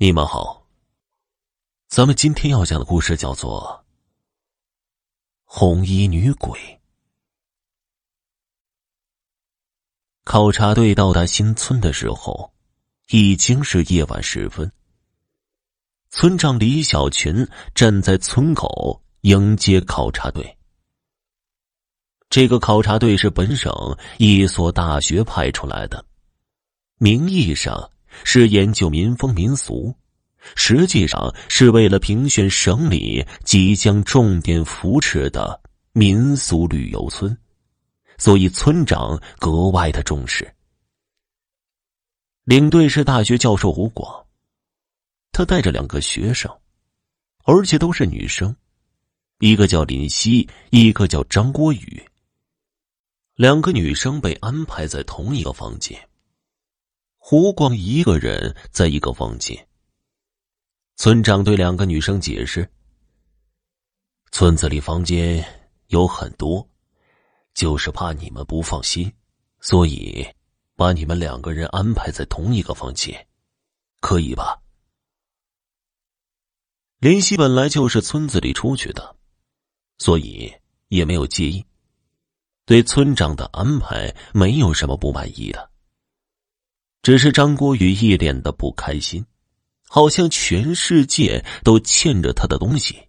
你们好，咱们今天要讲的故事叫做《红衣女鬼》。考察队到达新村的时候，已经是夜晚时分。村长李小群站在村口迎接考察队。这个考察队是本省一所大学派出来的，名义上。是研究民风民俗，实际上是为了评选省里即将重点扶持的民俗旅游村，所以村长格外的重视。领队是大学教授胡广，他带着两个学生，而且都是女生，一个叫林夕，一个叫张国宇。两个女生被安排在同一个房间。胡光一个人在一个房间。村长对两个女生解释：“村子里房间有很多，就是怕你们不放心，所以把你们两个人安排在同一个房间，可以吧？”林夕本来就是村子里出去的，所以也没有介意，对村长的安排没有什么不满意的。只是张国宇一脸的不开心，好像全世界都欠着他的东西。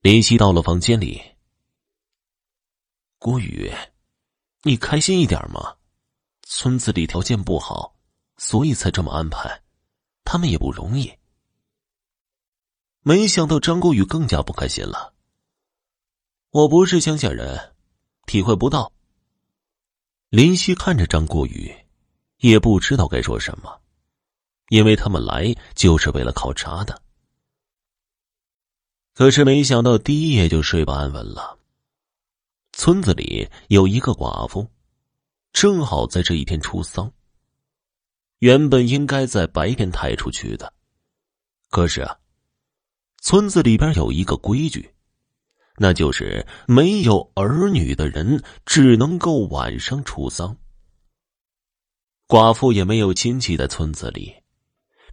林夕到了房间里，国宇，你开心一点吗？村子里条件不好，所以才这么安排，他们也不容易。没想到张国宇更加不开心了。我不是乡下人，体会不到。林夕看着张国宇。也不知道该说什么，因为他们来就是为了考察的。可是没想到第一夜就睡不安稳了。村子里有一个寡妇，正好在这一天出丧。原本应该在白天抬出去的，可是啊，村子里边有一个规矩，那就是没有儿女的人只能够晚上出丧。寡妇也没有亲戚在村子里，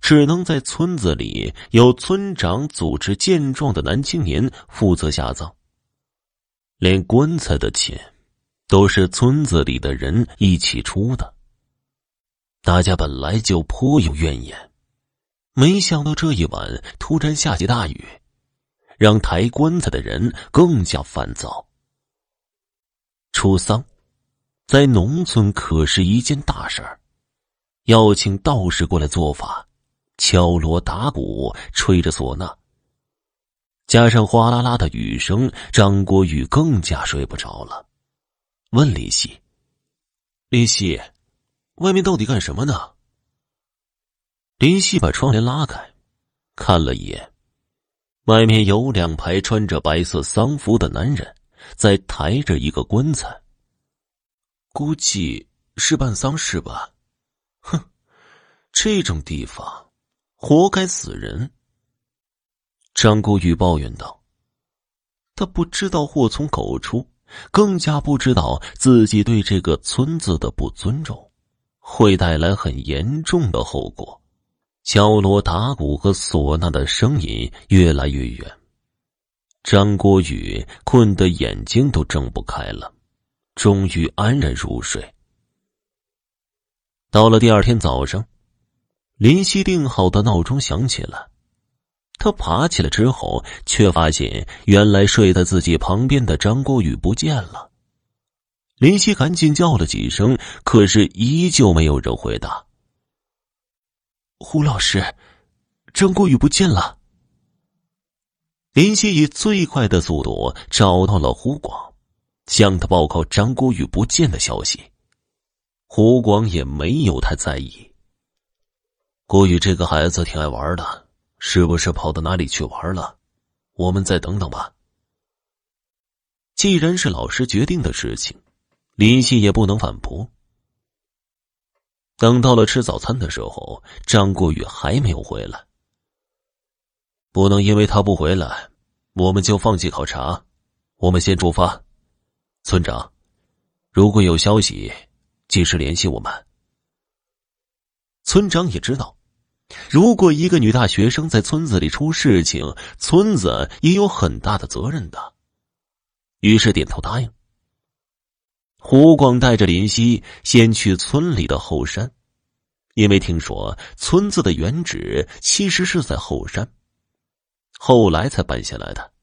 只能在村子里由村长组织健壮的男青年负责下葬。连棺材的钱，都是村子里的人一起出的。大家本来就颇有怨言，没想到这一晚突然下起大雨，让抬棺材的人更加烦躁。出丧，在农村可是一件大事儿。要请道士过来做法，敲锣打鼓，吹着唢呐，加上哗啦啦的雨声，张国宇更加睡不着了。问林夕：“林夕，外面到底干什么呢？”林夕把窗帘拉开，看了一眼，外面有两排穿着白色丧服的男人在抬着一个棺材，估计是办丧事吧。哼，这种地方，活该死人。张国宇抱怨道：“他不知道祸从口出，更加不知道自己对这个村子的不尊重，会带来很严重的后果。”敲锣打鼓和唢呐的声音越来越远，张国宇困得眼睛都睁不开了，终于安然入睡。到了第二天早上，林夕定好的闹钟响起了。他爬起来之后，却发现原来睡在自己旁边的张国宇不见了。林夕赶紧叫了几声，可是依旧没有人回答。胡老师，张国宇不见了。林夕以最快的速度找到了胡广，向他报告张国宇不见的消息。胡广也没有太在意。郭宇这个孩子挺爱玩的，是不是跑到哪里去玩了？我们再等等吧。既然是老师决定的事情，林夕也不能反驳。等到了吃早餐的时候，张国宇还没有回来。不能因为他不回来，我们就放弃考察。我们先出发。村长，如果有消息。及时联系我们。村长也知道，如果一个女大学生在村子里出事情，村子也有很大的责任的。于是点头答应。胡广带着林夕先去村里的后山，因为听说村子的原址其实是在后山，后来才搬下来的。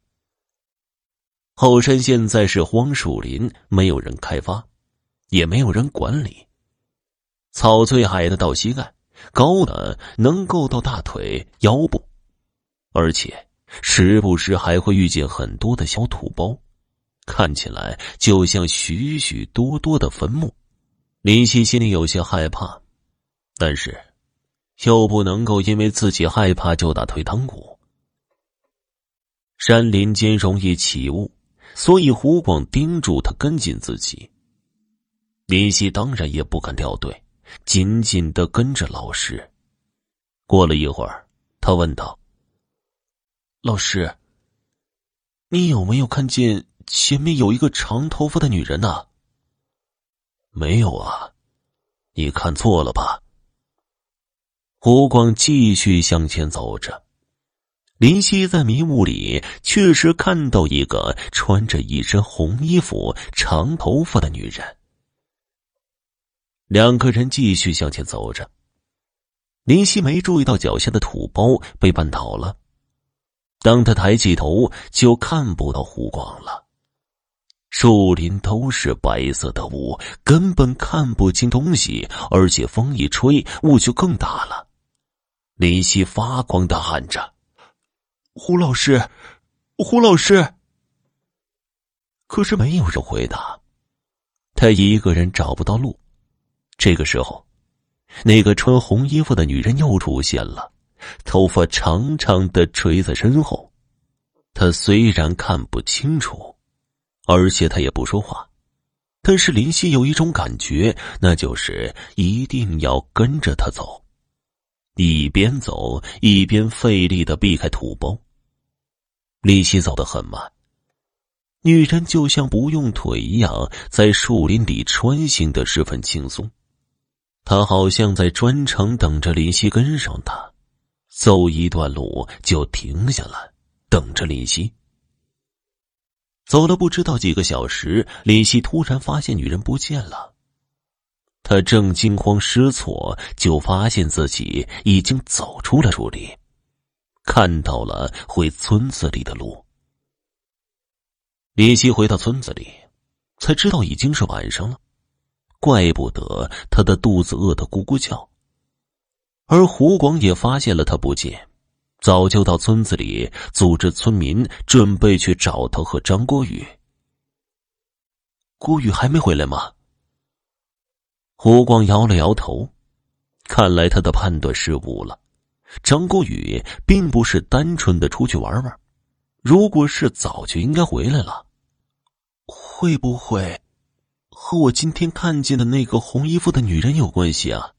后山现在是荒树林，没有人开发，也没有人管理。草最矮的到膝盖，高的能够到大腿腰部，而且时不时还会遇见很多的小土包。看起来就像许许多多的坟墓，林夕心里有些害怕，但是又不能够因为自己害怕就打退堂鼓。山林间容易起雾，所以胡广叮嘱他跟进自己。林夕当然也不敢掉队，紧紧的跟着老师。过了一会儿，他问道：“老师，你有没有看见？”前面有一个长头发的女人呢。没有啊，你看错了吧？胡光继续向前走着，林夕在迷雾里确实看到一个穿着一身红衣服、长头发的女人。两个人继续向前走着，林夕没注意到脚下的土包被绊倒了，当他抬起头，就看不到湖光了。树林都是白色的雾，根本看不清东西，而且风一吹，雾就更大了。林夕发狂的喊着：“胡老师，胡老师！”可是没有人回答，他一个人找不到路。这个时候，那个穿红衣服的女人又出现了，头发长长的垂在身后。她虽然看不清楚。而且她也不说话，但是林夕有一种感觉，那就是一定要跟着他走，一边走一边费力的避开土包。林夕走得很慢，女人就像不用腿一样，在树林里穿行的十分轻松，他好像在专程等着林夕跟上他，走一段路就停下来等着林夕。走了不知道几个小时，林夕突然发现女人不见了。他正惊慌失措，就发现自己已经走出了树林，看到了回村子里的路。林夕回到村子里，才知道已经是晚上了，怪不得他的肚子饿得咕咕叫。而胡广也发现了他不见。早就到村子里组织村民准备去找他和张国宇。郭宇还没回来吗？胡广摇了摇头，看来他的判断失误了。张国宇并不是单纯的出去玩玩，如果是早就应该回来了。会不会和我今天看见的那个红衣服的女人有关系啊？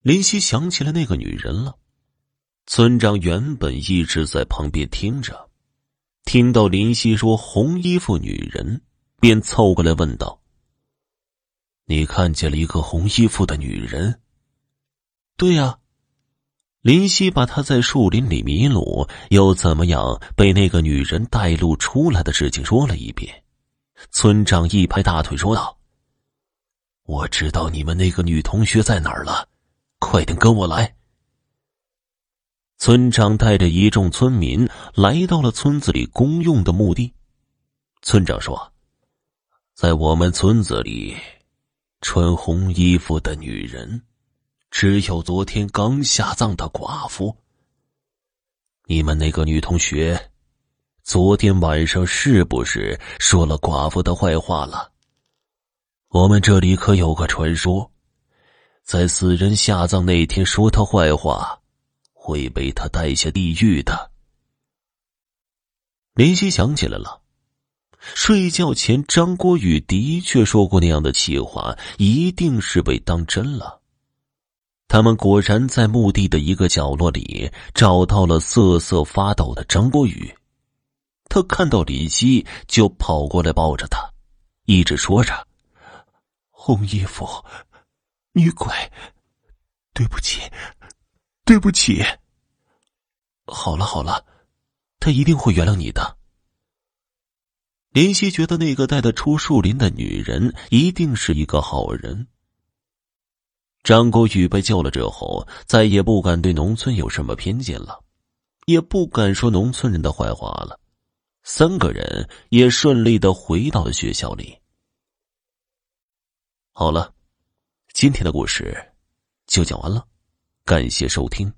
林夕想起了那个女人了。村长原本一直在旁边听着，听到林夕说“红衣服女人”，便凑过来问道：“你看见了一个红衣服的女人？”“对呀。”林夕把他在树林里迷路，又怎么样被那个女人带路出来的事情说了一遍。村长一拍大腿说道：“我知道你们那个女同学在哪儿了，快点跟我来。”村长带着一众村民来到了村子里公用的墓地。村长说：“在我们村子里，穿红衣服的女人，只有昨天刚下葬的寡妇。你们那个女同学，昨天晚上是不是说了寡妇的坏话了？我们这里可有个传说，在死人下葬那天说他坏话。”会被他带下地狱的。林夕想起来了，睡觉前张国宇的确说过那样的气话，一定是被当真了。他们果然在墓地的一个角落里找到了瑟瑟发抖的张国宇，他看到林夕就跑过来抱着他，一直说着：“红衣服，女鬼，对不起。”对不起。好了好了，他一定会原谅你的。林夕觉得那个带他出树林的女人一定是一个好人。张国宇被救了之后，再也不敢对农村有什么偏见了，也不敢说农村人的坏话了。三个人也顺利的回到了学校里。好了，今天的故事就讲完了，感谢收听。